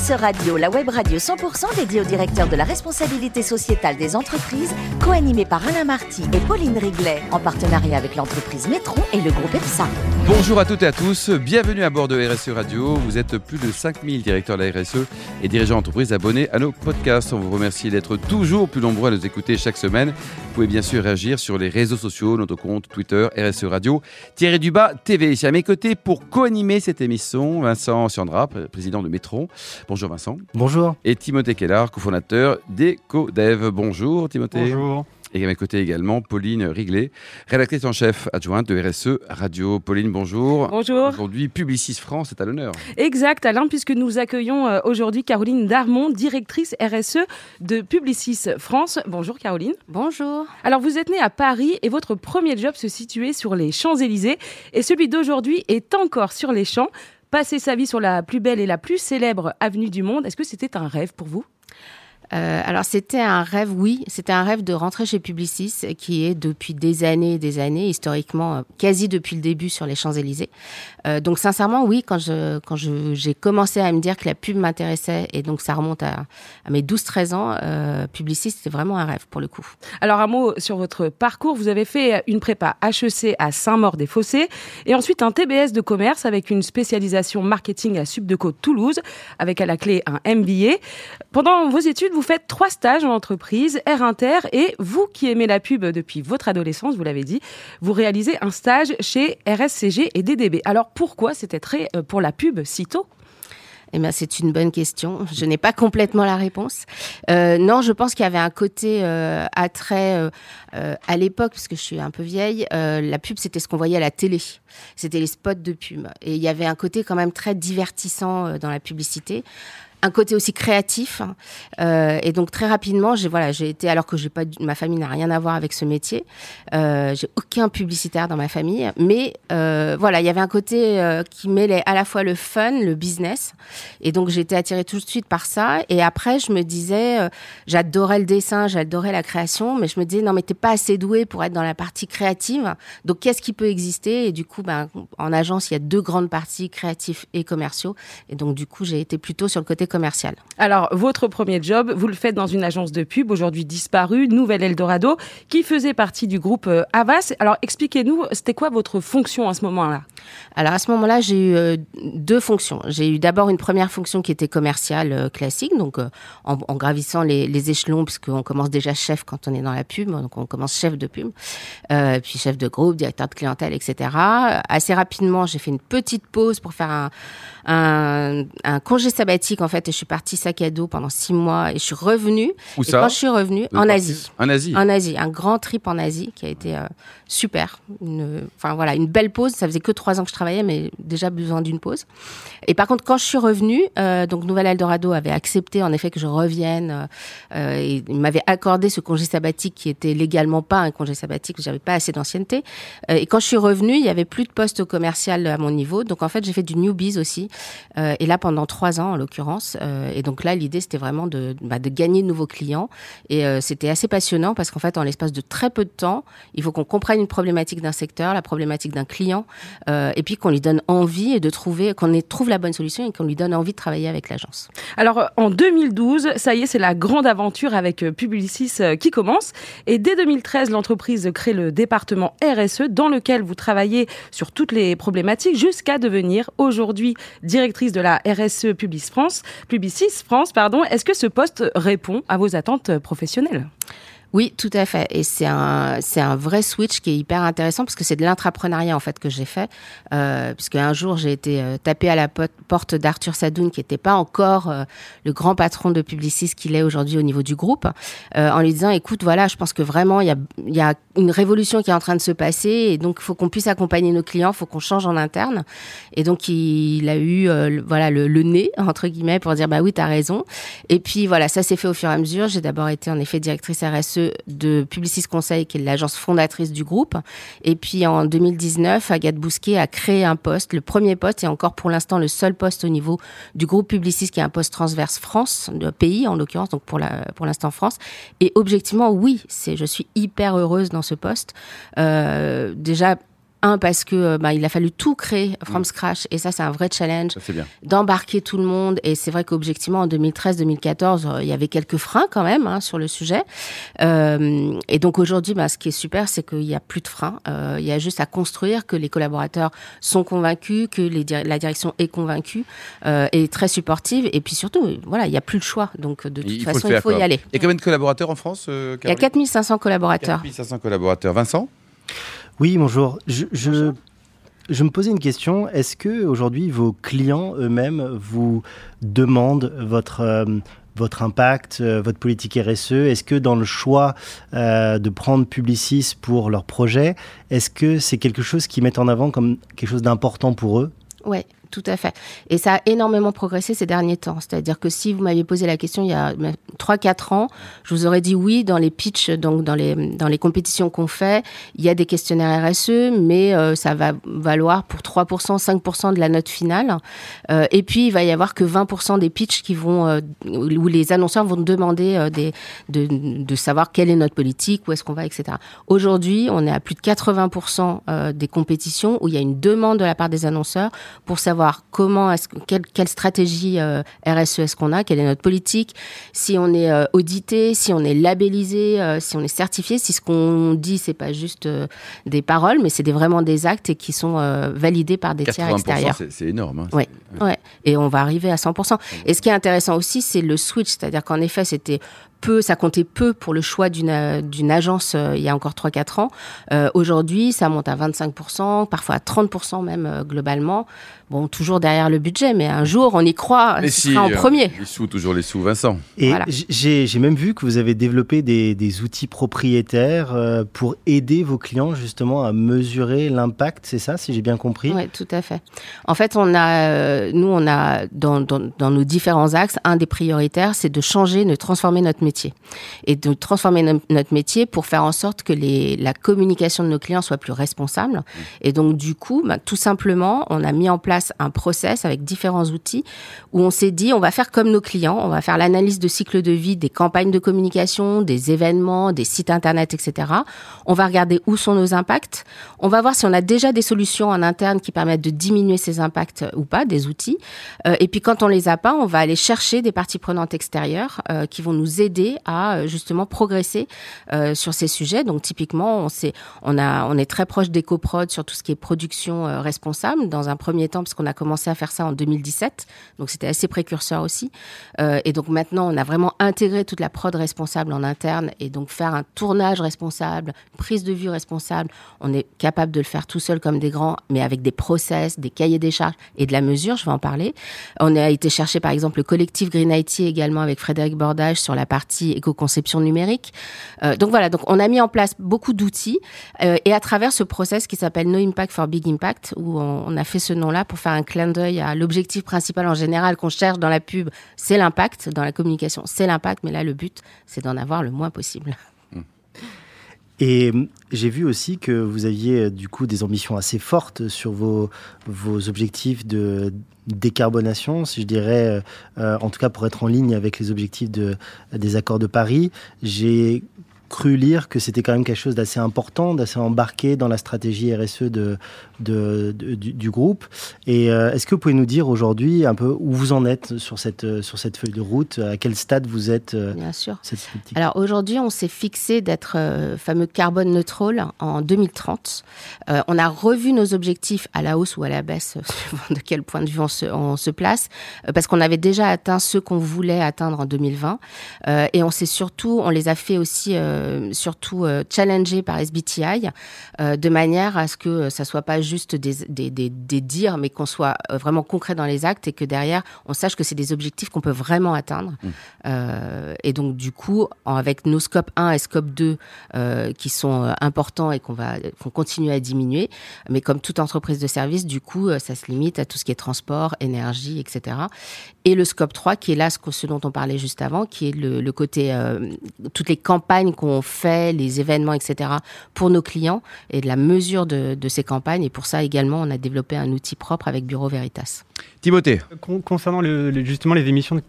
RSE Radio, la web radio 100% dédiée au directeur de la responsabilité sociétale des entreprises, co-animée par Alain Marty et Pauline Riglet, en partenariat avec l'entreprise Métron et le groupe EPSA. Bonjour à toutes et à tous, bienvenue à bord de RSE Radio. Vous êtes plus de 5000 directeurs de la RSE et dirigeants d'entreprise abonnés à nos podcasts. On vous remercie d'être toujours plus nombreux à nous écouter chaque semaine. Vous pouvez bien sûr réagir sur les réseaux sociaux, notre compte Twitter, RSE Radio, Thierry Dubas TV. Ici à mes côtés pour co-animer cette émission, Vincent Siandra, président de Métron. Bonjour Vincent. Bonjour. Et Timothée Kellar, cofondateur d'EcoDev. Bonjour Timothée. Bonjour. Et à mes côtés également, Pauline Riglet, rédactrice en chef adjointe de RSE Radio. Pauline, bonjour. Bonjour. Aujourd'hui, Publicis France est à l'honneur. Exact, Alain, puisque nous accueillons euh, aujourd'hui Caroline Darmon, directrice RSE de Publicis France. Bonjour Caroline. Bonjour. Alors, vous êtes née à Paris et votre premier job se situait sur les Champs-Élysées. Et celui d'aujourd'hui est encore sur les champs. Passer sa vie sur la plus belle et la plus célèbre avenue du monde, est-ce que c'était un rêve pour vous? Euh, alors c'était un rêve, oui, c'était un rêve de rentrer chez Publicis, qui est depuis des années et des années, historiquement, euh, quasi depuis le début sur les Champs-Élysées. Euh, donc sincèrement, oui, quand je quand je j'ai commencé à me dire que la pub m'intéressait, et donc ça remonte à, mes 12-13 ans, Publicis, c'était vraiment un rêve pour le coup. Alors un mot sur votre parcours, vous avez fait une prépa HEC à Saint-Maur-des-Fossés, et ensuite un TBS de commerce avec une spécialisation marketing à Subdeco Toulouse, avec à la clé un MBA. Pendant vos études, vous faites trois stages en entreprise, Air Inter, et vous qui aimez la pub depuis votre adolescence, vous l'avez dit, vous réalisez un stage chez RSCG et DDB. Alors pourquoi c'était très euh, pour la pub si tôt? Eh bien, c'est une bonne question. Je n'ai pas complètement la réponse. Euh, non, je pense qu'il y avait un côté euh, attrait euh, à l'époque, parce que je suis un peu vieille. La pub, c'était ce qu'on voyait à la télé. C'était les spots de pub. Et il y avait un côté quand même très divertissant dans la publicité un côté aussi créatif euh, et donc très rapidement j'ai voilà j'ai été alors que j'ai pas ma famille n'a rien à voir avec ce métier euh, j'ai aucun publicitaire dans ma famille mais euh, voilà il y avait un côté euh, qui mêlait à la fois le fun le business et donc j'ai été attirée tout de suite par ça et après je me disais euh, j'adorais le dessin j'adorais la création mais je me disais non mais t'es pas assez doué pour être dans la partie créative donc qu'est-ce qui peut exister? Et du coup ben en agence il y a deux grandes parties créatifs et commerciaux et donc du coup j'ai été plutôt sur le côté commercial. Alors, votre premier job, vous le faites dans une agence de pub, aujourd'hui disparue, Nouvelle Eldorado, qui faisait partie du groupe euh, Avas. Alors, expliquez-nous, c'était quoi votre fonction à ce moment-là? Alors, à ce moment-là, j'ai eu euh, deux fonctions. J'ai eu d'abord une première fonction qui était commerciale euh, classique, donc euh, en, en, gravissant les, les échelons, puisqu'on commence déjà chef quand on est dans la pub, donc on commence chef de pub, puis chef de groupe, directeur de clientèle, etc. Assez rapidement, j'ai fait une petite pause pour faire un, un, un congé sabbatique, en fait, et je suis partie sac à dos pendant six mois et je suis revenue. Où et ça quand je suis revenue, en Asie. En Asie. En Asie, un grand trip en Asie qui a été euh, super. Une, enfin voilà, une belle pause. Ça faisait que trois ans que je travaillais, mais déjà besoin d'une pause. Et par contre, quand je suis revenue, euh, donc Nouvelle Eldorado avait accepté en effet que je revienne. Euh, et il m'avait accordé ce congé sabbatique qui était légalement pas un congé sabbatique. J'avais pas assez d'ancienneté. Euh, et quand je suis revenue, il y avait plus de poste commercial à mon niveau. Donc en fait, j'ai fait du newbies aussi. Euh, et là, pendant trois ans en l'occurrence. Euh, et donc là, l'idée c'était vraiment de, bah, gagner de nouveaux clients. Et euh, c'était assez passionnant parce qu'en fait, en l'espace de très peu de temps, il faut qu'on comprenne une problématique d'un secteur, la problématique d'un client, euh, et puis qu'on lui donne envie de trouver, qu'on trouve la bonne solution et qu'on lui donne envie de travailler avec l'agence. Alors, en 2012, ça y est, c'est la grande aventure avec Publicis qui commence. Et dès 2013, l'entreprise crée le département RSE dans lequel vous travaillez sur toutes les problématiques jusqu'à devenir aujourd'hui directrice de la RSE Publicis France. Publicis France, pardon. Est-ce que ce poste répond à vos attentes professionnelles? Oui, tout à fait. Et c'est un, c'est un vrai switch qui est hyper intéressant parce que c'est de l'intrapreneuriat en fait que j'ai fait. Euh, puisque un jour j'ai été euh, à la porte d'Arthur Sadoun qui n'était pas encore euh, le grand patron de Publicis qu'il est aujourd'hui au niveau du groupe, euh, en lui disant écoute voilà, je pense que vraiment il y a, y a une révolution qui est en train de se passer et donc il faut qu'on puisse accompagner nos clients, il faut qu'on change en interne. Et donc il a eu euh, le- voilà le, le nez entre guillemets pour dire bah oui t'as raison. Et puis voilà ça s'est fait au fur et à mesure. J'ai d'abord été en effet directrice RSE de Publicis Conseil qui est l'agence fondatrice du groupe. Et puis en 2019 Agathe Bousquet a créé un poste, le premier poste et encore pour l'instant le seul poste au niveau du groupe Publicis qui est un poste transverse France, pays en l'occurrence donc pour l'instant France. Et objectivement oui c'est je suis hyper heureuse dans ce poste. Euh, déjà Un, parce que bah, il a fallu tout créer from mm. scratch, et ça, c'est un vrai challenge. D'embarquer tout le monde, et c'est vrai qu'objectivement, en 2013-2014, il y avait quelques freins quand même hein, sur le sujet. et donc aujourd'hui, bah, ce qui est super, c'est qu'il n'y a plus de freins. il y a juste à construire, que les collaborateurs sont convaincus, que les, la direction est convaincue, et très supportive, et puis surtout, voilà, il n'y a plus le choix. Donc de toute façon, il faut y aller. Il y a combien de collaborateurs en France Il y a 4500 collaborateurs. 4500 collaborateurs. Vincent? Oui, bonjour. Je, je, me posais une question. Est-ce que aujourd'hui vos clients eux-mêmes vous demandent votre euh, votre impact, euh, votre politique RSE Est-ce que dans le choix euh, de prendre Publicis pour leur projet, est-ce que c'est quelque chose qu'ils mettent en avant comme quelque chose d'important pour eux? Ouais, tout à fait. Et ça a énormément progressé ces derniers temps. C'est-à-dire que si vous m'aviez posé la question il y a 3-4 ans, je vous aurais dit oui, dans les pitchs, donc dans les, dans les compétitions qu'on fait, il y a des questionnaires RSE, mais euh, ça va valoir pour 3%, 5% de la note finale. Euh, et puis, il va y avoir que 20% des pitchs qui vont, euh, où les annonceurs vont demander de, de, savoir quelle est notre politique, où est-ce qu'on va, etc. Aujourd'hui, on est à plus de 80% des compétitions où il y a une demande de la part des annonceurs pour savoir comment est-ce quelle, quelle stratégie euh, RSE est-ce qu'on a, quelle est notre politique, si on est euh, audité, si on est labellisé, euh, si on est certifié, si ce qu'on dit c'est pas juste des paroles, mais c'est vraiment des actes et qui sont validés par des tiers extérieurs. C'est énorme. Hein. Oui, ouais. et on va arriver à 100%. Et ce qui est intéressant aussi, c'est le switch, c'est-à-dire qu'en effet, c'était peu, ça comptait peu pour le choix d'une d'une agence il y a encore 3-4 ans. Aujourd'hui, ça monte à 25%, parfois à 30% même globalement. Bon, toujours derrière le budget, mais un jour, on y croit, ce sera en euh, premier. Les sous, toujours les sous, Vincent. Et j'ai même vu que vous avez développé des, des outils propriétaires euh, pour aider vos clients justement à mesurer l'impact, c'est ça, si j'ai bien compris? Oui, tout à fait. En fait, on a, euh, nous, on a dans, dans, dans, nos différents axes, un des prioritaires, c'est de changer, de transformer notre métier. Et de transformer notre métier pour faire en sorte que les, la communication de nos clients soit plus responsable. Mmh. Et donc, du coup, bah, tout simplement, on a mis en place un process avec différents outils où on s'est dit on va faire comme nos clients, on va faire l'analyse de cycle de vie des campagnes de communication, des événements, des sites internet, etc. On va regarder où sont nos impacts. On va voir si on a déjà des solutions en interne qui permettent de diminuer ces impacts ou pas, des outils. Euh, et puis quand on les a pas, on va aller chercher des parties prenantes extérieures euh, qui vont nous aider à euh, justement progresser sur ces sujets. Donc typiquement, on, sait, on, a, on est très proche d'EcoProd sur tout ce qui est production responsable dans un premier temps parce qu'on a commencé à faire ça en 2017, donc c'était assez précurseur aussi. Euh, et donc maintenant, on a vraiment intégré toute la prod responsable en interne et donc faire un tournage responsable, prise de vue responsable. On est capable de le faire tout seul comme des grands, mais avec des process, des cahiers des charges et de la mesure. Je vais en parler. On a été chercher par exemple le collectif Green IT également avec Frédéric Bordage sur la partie éco-conception numérique. Euh, donc voilà, donc on a mis en place beaucoup d'outils euh, et à travers ce process qui s'appelle No Impact for Big Impact où on, on a fait ce nom-là pour faire un clin d'œil à l'objectif principal en général qu'on cherche dans la pub, c'est l'impact, dans la communication, c'est l'impact, mais là, le but, c'est d'en avoir le moins possible. Et hum, j'ai vu aussi que vous aviez euh, du coup des ambitions assez fortes sur vos, vos objectifs de décarbonation, si je dirais, euh, euh, en tout cas pour être en ligne avec les objectifs de, des accords de Paris. J'ai cru lire que c'était quand même quelque chose d'assez important, d'assez embarqué dans la stratégie RSE de, de, du, groupe. Et euh, est-ce que vous pouvez nous dire aujourd'hui un peu où vous en êtes sur cette, sur cette feuille de route? À quel stade vous êtes euh, Bien sûr. Alors aujourd'hui, on s'est fixé d'être euh, fameux carbone neutral en 2030. on a revu nos objectifs à la hausse ou à la baisse, de quel point de vue on se, on se place, parce qu'on avait déjà atteint ceux qu'on voulait atteindre en 2020. et on s'est surtout, on les a fait aussi euh, surtout euh, challengé par SBTI, euh, de manière à ce que ça soit pas juste des, des, des, des dires, mais qu'on soit vraiment concret dans les actes et que derrière, on sache que c'est des objectifs qu'on peut vraiment atteindre. Mmh. et donc, du coup, avec nos scope 1 et scope 2 qui sont importants et qu'on va qu'on continue à diminuer, mais comme toute entreprise de service, du coup, ça se limite à tout ce qui est transport, énergie, etc. Et le scope 3, qui est là ce, ce dont on parlait juste avant, qui est le, le côté, toutes les campagnes qu'on fait, les événements, etc., pour nos clients et de la mesure de, ces campagnes. Et pour ça également, on a développé un outil propre avec Bureau Veritas. Timothée. concernant le, justement les émissions de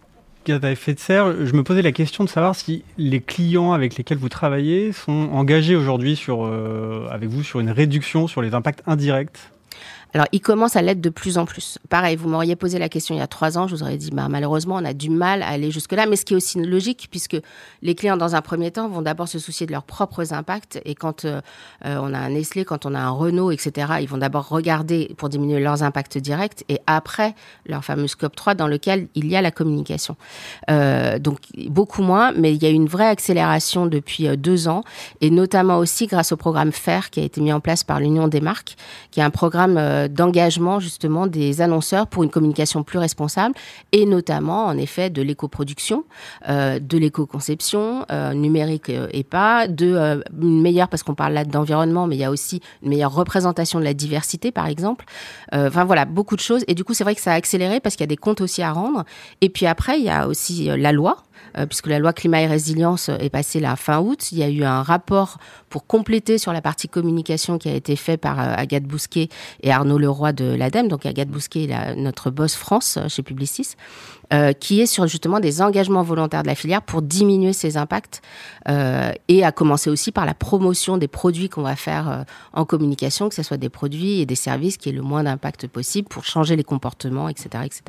gaz à effet de serre, je me posais la question de savoir si les clients avec lesquels vous travaillez sont engagés aujourd'hui sur, avec vous sur une réduction sur les impacts indirects alors, il commence à l'être de plus en plus. Pareil, vous m'auriez posé la question il y a trois ans, je vous aurais dit, bah, malheureusement, on a du mal à aller jusque-là, mais ce qui est aussi logique, puisque les clients, dans un premier temps, vont d'abord se soucier de leurs propres impacts, et quand euh, euh, on a un Nestlé, quand on a un Renault, etc., ils vont d'abord regarder pour diminuer leurs impacts directs, et après, leur fameux scope 3, dans lequel il y a la communication. Euh, donc, beaucoup moins, mais il y a une vraie accélération depuis deux ans, et notamment aussi grâce au programme FAIR, qui a été mis en place par l'Union des marques, qui est un programme d'engagement justement des annonceurs pour une communication plus responsable et notamment en effet de l'éco-production, euh, de l'éco-conception euh, numérique et pas, de une meilleure parce qu'on parle là d'environnement, mais il y a aussi une meilleure représentation de la diversité par exemple. Enfin voilà beaucoup de choses. Et du coup c'est vrai que ça a accéléré parce qu'il y a des comptes aussi à rendre. Et puis après il y a aussi la loi. euh, puisque la loi climat et résilience est passée la fin août. Il y a eu un rapport pour compléter sur la partie communication qui a été fait par euh, Agathe Bousquet et Arnaud Leroy de l'ADEME. Donc Agathe Bousquet est notre boss France euh, chez Publicis. qui est sur justement des engagements volontaires de la filière pour diminuer ses impacts et à commencer aussi par la promotion des produits qu'on va faire en communication, que ce soit des produits et des services qui aient le moins d'impact possible pour changer les comportements, etc. etc.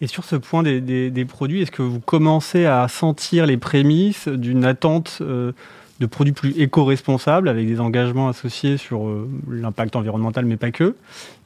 Et sur ce point des, produits, est-ce que vous commencez à sentir les prémices d'une attente euh, de produits plus éco-responsables avec des engagements associés sur euh, l'impact environnemental, mais pas que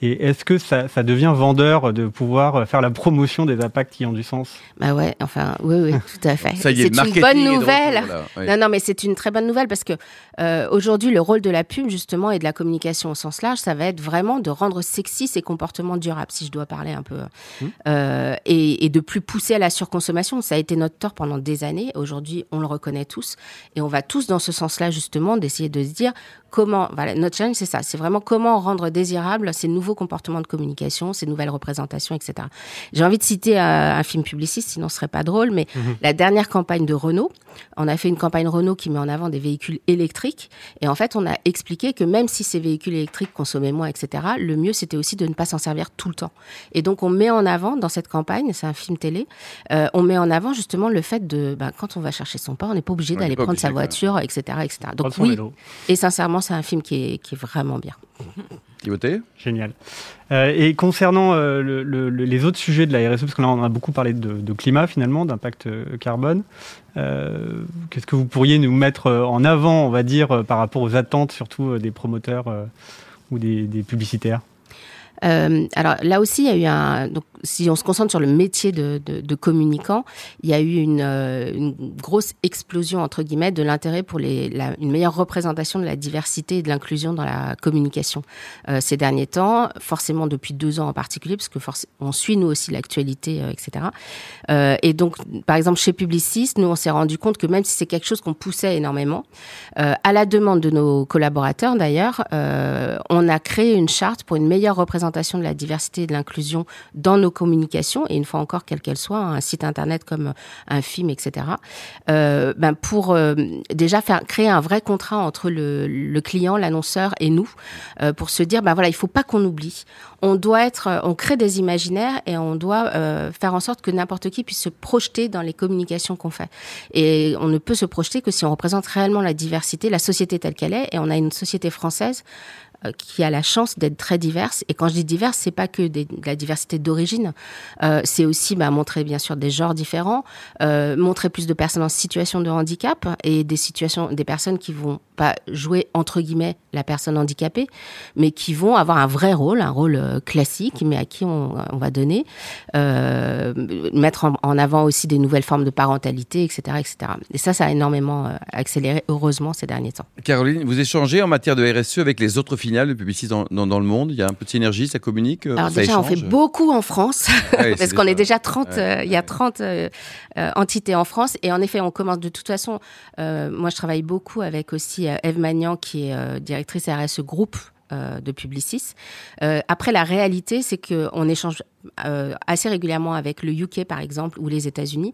Et est-ce que ça, devient vendeur de pouvoir faire la promotion des impacts qui ont du sens? Bah ouais, enfin, oui, oui, tout à fait. c'est une bonne nouvelle. Non, non, mais c'est une très bonne nouvelle parce que euh, aujourd'hui, le rôle de la pub, justement, et de la communication au sens large, ça va être vraiment de rendre sexy ces comportements durables, si je dois parler un peu, mmh. euh, et, et de plus pousser à la surconsommation. Ça a été notre tort pendant des années. Aujourd'hui, on le reconnaît tous, et on va tous dans ce sens-là, justement, d'essayer de se dire comment, voilà, notre challenge, c'est ça, c'est vraiment comment rendre désirable ces nouveaux comportements de communication, ces nouvelles représentations, etc. J'ai envie de citer euh, un, film publiciste, sinon ce serait pas drôle, mais mhm. la dernière campagne de Renault, on a fait une campagne Renault qui met en avant des véhicules électriques, et en fait, on a expliqué que même si ces véhicules électriques consommaient moins, etc., le mieux, c'était aussi de ne pas s'en servir tout le temps. Et donc, on met en avant, dans cette campagne, c'est un film télé, euh, on met en avant justement le fait de, ben, quand on va chercher son pain, on n'est pas obligé d'aller prendre sa voiture, etc., etc. Donc oui, et sincèrement, c'est un film qui est, qui est vraiment bien. Timothée Génial. Euh, et concernant euh, les autres sujets de la RSE, parce que là on a beaucoup parlé de, climat finalement, d'impact euh, carbone, qu'est-ce que vous pourriez nous mettre en avant, on va dire, par rapport aux attentes surtout des promoteurs ou des publicitaires? Euh, alors là aussi, il y a eu un. Donc, si on se concentre sur le métier de, de, de communicant, il y a eu une, euh, une grosse explosion entre guillemets de l'intérêt pour les, la, une meilleure représentation de la diversité et de l'inclusion dans la communication euh, ces derniers temps. Forcément depuis deux ans en particulier, parce que on suit nous aussi l'actualité, euh, etc. Et donc, par exemple chez Publicis, nous on s'est rendu compte que même si c'est quelque chose qu'on poussait énormément, à la demande de nos collaborateurs d'ailleurs, on a créé une charte pour une meilleure représentation de la diversité et de l'inclusion dans nos communications, et une fois encore, quelle qu'elle soit, un site internet comme un film, etc., euh, ben pour euh, déjà faire créer un vrai contrat entre le, client, l'annonceur et nous, euh, pour se dire, ben voilà, il faut pas qu'on oublie. On doit être, on crée des imaginaires et on doit faire en sorte que n'importe qui puisse se projeter dans les communications qu'on fait. Et on ne peut se projeter que si on représente réellement la diversité, la société telle qu'elle est. Et on a une société française qui a la chance d'être très diverse. Et quand je dis diverse, c'est pas que de la diversité d'origine, euh, c'est aussi bah, montrer bien sûr des genres différents, euh, montrer plus de personnes en situation de handicap et des situations, des personnes qui vont pas jouer entre guillemets la personne handicapée, mais qui vont avoir un vrai rôle, un rôle euh, classique, mais à qui on, on va donner, euh, mettre en, en, avant aussi des nouvelles formes de parentalité, etc., etc. Et ça, ça a énormément accéléré heureusement ces derniers temps. Caroline, vous échangez en matière de RSE avec les autres finales de publicistes dans, dans, le monde Il y a un peu de synergie, ça communique euh, Alors ça déjà, on fait beaucoup en France, parce qu'on est déjà 30, euh, il y a 30 euh, entités en France. Et en effet, on commence de toute façon, moi je travaille beaucoup avec aussi Eve Magnan, qui est directrice RSE Groupe de Publicis. Euh, après, la réalité, c'est qu'on échange euh, assez régulièrement avec le UK, par exemple, ou les États-Unis.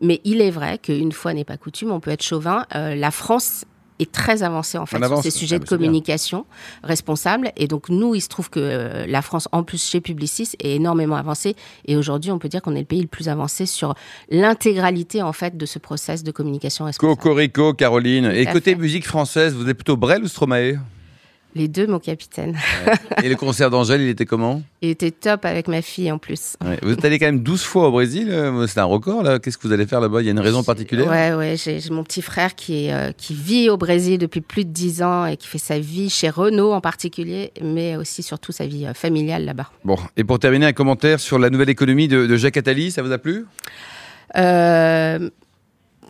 Mais il est vrai qu'une fois n'est pas coutume, on peut être chauvin. Euh, la France est très avancé en fait sur ces sujets de communication responsable. Et donc nous, il se trouve que euh, la France, en plus chez Publicis, est énormément avancée. Et aujourd'hui, on peut dire qu'on est le pays le plus avancé sur l'intégralité en fait de ce process de communication responsable. Cocorico, Caroline. et côté musique française, vous êtes plutôt Brel ou Stromae? Les deux, mon capitaine. Et le concert d'Angèle, il était comment Il était top avec ma fille en plus. Vous êtes allé quand même 12 fois au Brésil, euh, c'est un record là. Qu'est-ce que vous allez faire là-bas? Il y a une raison particulière? Ouais, ouais, j'ai mon petit frère qui, est, euh, qui vit au Brésil depuis plus de 10 ans et qui fait sa vie chez Renault en particulier, mais aussi surtout sa vie euh, familiale là-bas. Bon, et pour terminer, un commentaire sur la nouvelle économie de, de Jacques Attali, ça vous a plu?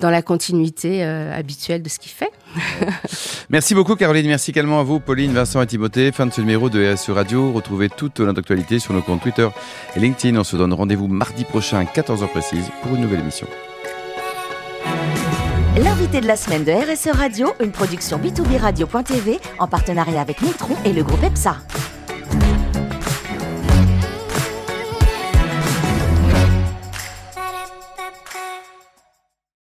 Dans la continuité habituelle de ce qu'il fait. merci beaucoup Caroline, merci également à vous Pauline, Vincent et Timothée. Fin de ce numéro de RSE Radio. Retrouvez toute l'actualité sur nos comptes Twitter et LinkedIn. On se donne rendez-vous mardi prochain à 14h précise pour une nouvelle émission. L'invité de la semaine de RSE Radio, une production b2b radio.tv en partenariat avec Nitron et le groupe EPSA.